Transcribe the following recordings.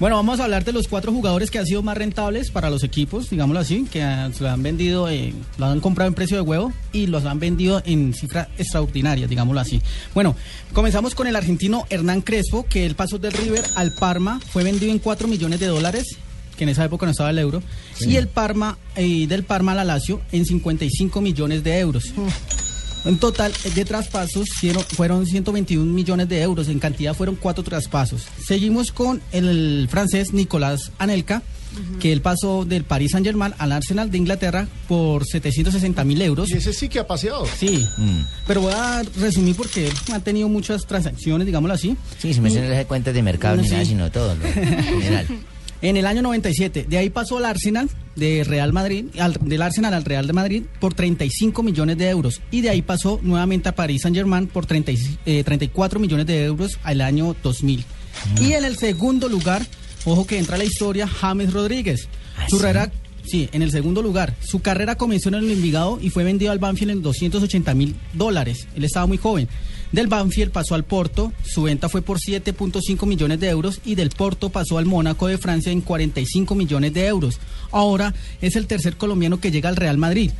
Bueno, vamos a hablar de los cuatro jugadores que han sido más rentables para los equipos, digámoslo así, que se lo han vendido, eh, lo han comprado en precio de huevo y los han vendido en cifras extraordinarias, digámoslo así. Bueno, comenzamos con el argentino Hernán Crespo, que el paso del River al Parma fue vendido en 4 millones de dólares, que en esa época no estaba el euro, y el Parma, eh, del Parma al Lazio en 55 millones de euros. En total eh, de traspasos fueron- fueron 121 millones de euros, en cantidad fueron cuatro traspasos. Seguimos con el francés Nicolás Anelka, que él pasó del Paris Saint Germain al Arsenal de Inglaterra por 760 mil euros. Y ese sí que ha paseado. Sí, pero voy a resumir porque ha tenido muchas transacciones, digámoslo así. Sí, si me les da cuentas de mercado ni Sí. nada, sino todo, lo general. En el año 97, de ahí pasó al Arsenal de Real Madrid, al- del Arsenal al Real de Madrid por 35 millones de euros y de ahí pasó nuevamente a París Saint Germain por 30 y- eh, 34 millones de euros al año 2000. Y en el segundo lugar, ojo que entra la historia, James Rodríguez. ¿Ah, Su sí? Sí, en el segundo lugar. Su carrera comenzó en el Envigado y fue vendido al Banfield en 280 mil dólares. Él estaba muy joven. Del Banfield pasó al Porto, su venta fue por 7.5 millones de euros y del Porto pasó al Mónaco de Francia en 45 millones de euros. Ahora es el tercer colombiano que llega al Real Madrid.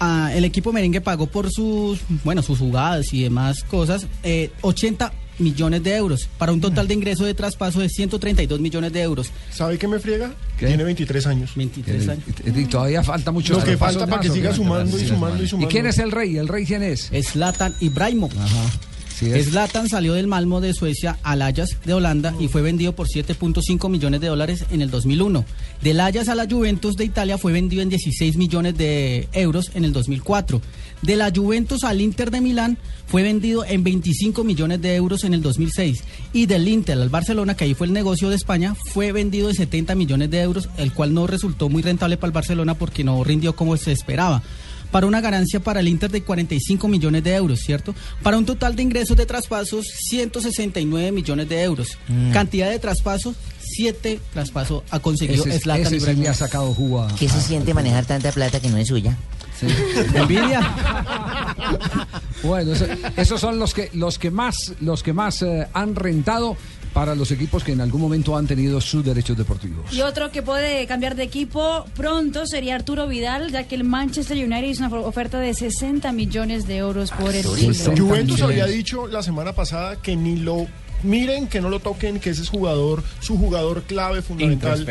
Ah, el equipo merengue pagó por sus, bueno, sus jugadas y demás cosas eh, 80 millones de euros para un total de ingreso de traspaso de 132 millones de euros. ¿Sabe qué me friega? ¿Qué? Tiene 23 años. 23 años. Y- y todavía falta mucho. Lo que falta para que siga sumando y sumando y ¿Y sumando. quién es el rey? ¿El rey quién es? Zlatan Ibrahimovic. Ajá. Zlatan salió del Malmo de Suecia al Ajax de Holanda y fue vendido por 7.5 millones de dólares en el 2001. Del Ajax a la Juventus de Italia fue vendido en 16 millones de euros en el 2004. De la Juventus al Inter de Milán fue vendido en 25 millones de euros en el 2006. Y del Inter al Barcelona, que ahí fue el negocio de España, fue vendido en 70 millones de euros, el cual no resultó muy rentable para el Barcelona porque no rindió como se esperaba para una ganancia para el Inter de 45 millones de euros, ¿cierto? Para un total de ingresos de traspasos, 169 millones de euros. Mm. Cantidad de traspasos, 7 traspasos ha conseguido Ese, Zlatan ese sí ha sacado jugo a- ¿Qué se siente manejar tanta plata que no es suya? Sí. Envidia. Bueno, eso- esos son los que los que más los que más eh, han rentado para los equipos que en algún momento han tenido sus derechos deportivos. Y otro que puede cambiar de equipo pronto sería Arturo Vidal, ya que el Manchester United hizo una oferta de 60 millones de euros por el chileno. Juventus millones. había dicho la semana pasada que ni lo miren, que no lo toquen, que ese es jugador, su jugador clave, fundamental.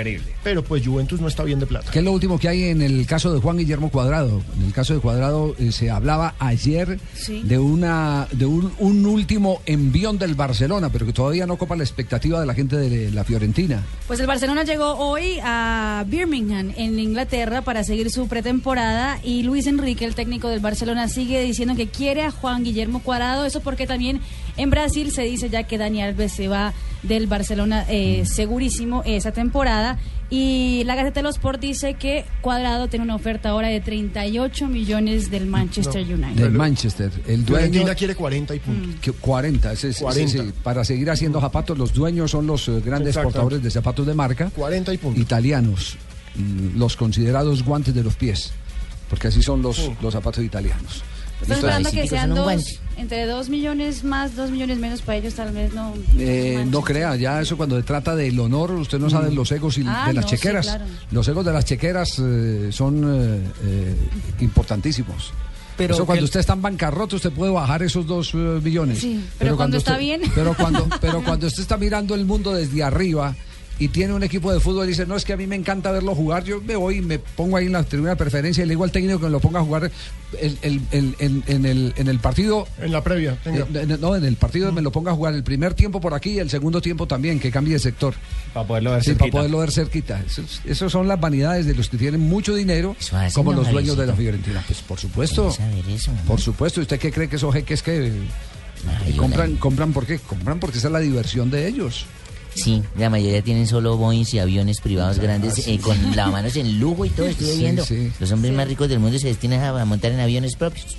Pero pues Juventus no está bien de plata. ¿Qué es lo último que hay en el caso de Juan Guillermo Cuadrado? En el caso de Cuadrado eh, se hablaba ayer Sí. de una de un, un último envión del Barcelona, pero que todavía no copa la expectativa de la gente de la Fiorentina. Pues el Barcelona llegó hoy a Birmingham, en Inglaterra, para seguir su pretemporada y Luis Enrique, el técnico del Barcelona, sigue diciendo que quiere a Juan Guillermo Cuadrado. Eso porque también en Brasil se dice ya que Dani Alves se va del Barcelona eh, segurísimo esa temporada. Y la Gaceta de los Sport dice que Cuadrado tiene una oferta ahora de 38 millones del Manchester United. Del Manchester. El dueño Fiorentina quiere 40 y punto. Mm. que 40, ese es- 40. sí, sí, para seguir haciendo zapatos, los dueños son los eh, grandes portadores de zapatos de marca 40 y punto. italianos, mm, los considerados guantes de los pies, porque así son los, Sí. los zapatos italianos. Esperando que sean dos, entre dos millones más, dos millones menos para ellos, tal vez no. Eh, no Manchester. crea, ya eso cuando se trata del honor, usted no sabe los egos y- Ah, de las no, sí, chequeras. claro. Los egos de las chequeras eh, son eh, eh, importantísimos. Pero eso cuando usted está en bancarrota, usted puede bajar esos dos eh, millones. Sí, pero cuando está usted- bien. Pero cuando, pero cuando usted está mirando el mundo desde arriba y tiene un equipo de fútbol y dice, no, es que a mí me encanta verlo jugar, yo me voy y me pongo ahí en la tribuna de preferencia y le digo al técnico que me lo ponga a jugar el- el- el- en, en el, en el partido En la previa. venga. eh, en- no, en el partido me lo ponga a jugar el primer tiempo por aquí y el segundo tiempo también, que cambie de sector. Para poderlo ver Sí, para poderlo ver cerquita. Esos, esos son las vanidades de los que tienen mucho dinero, como los dueños de la. Fiorentina. Pues por supuesto, eso, ¿no? por supuesto. ¿Usted qué cree que esos jeques que Ay, compran, compran por qué? Compran porque esa es la diversión de ellos. Sí, la mayoría tienen solo Boeing y aviones privados grandes eh, con lavamanos en lujo y todo, estuve Sí, viendo. sí. Los hombres más ricos del mundo se destinan a montar en aviones propios.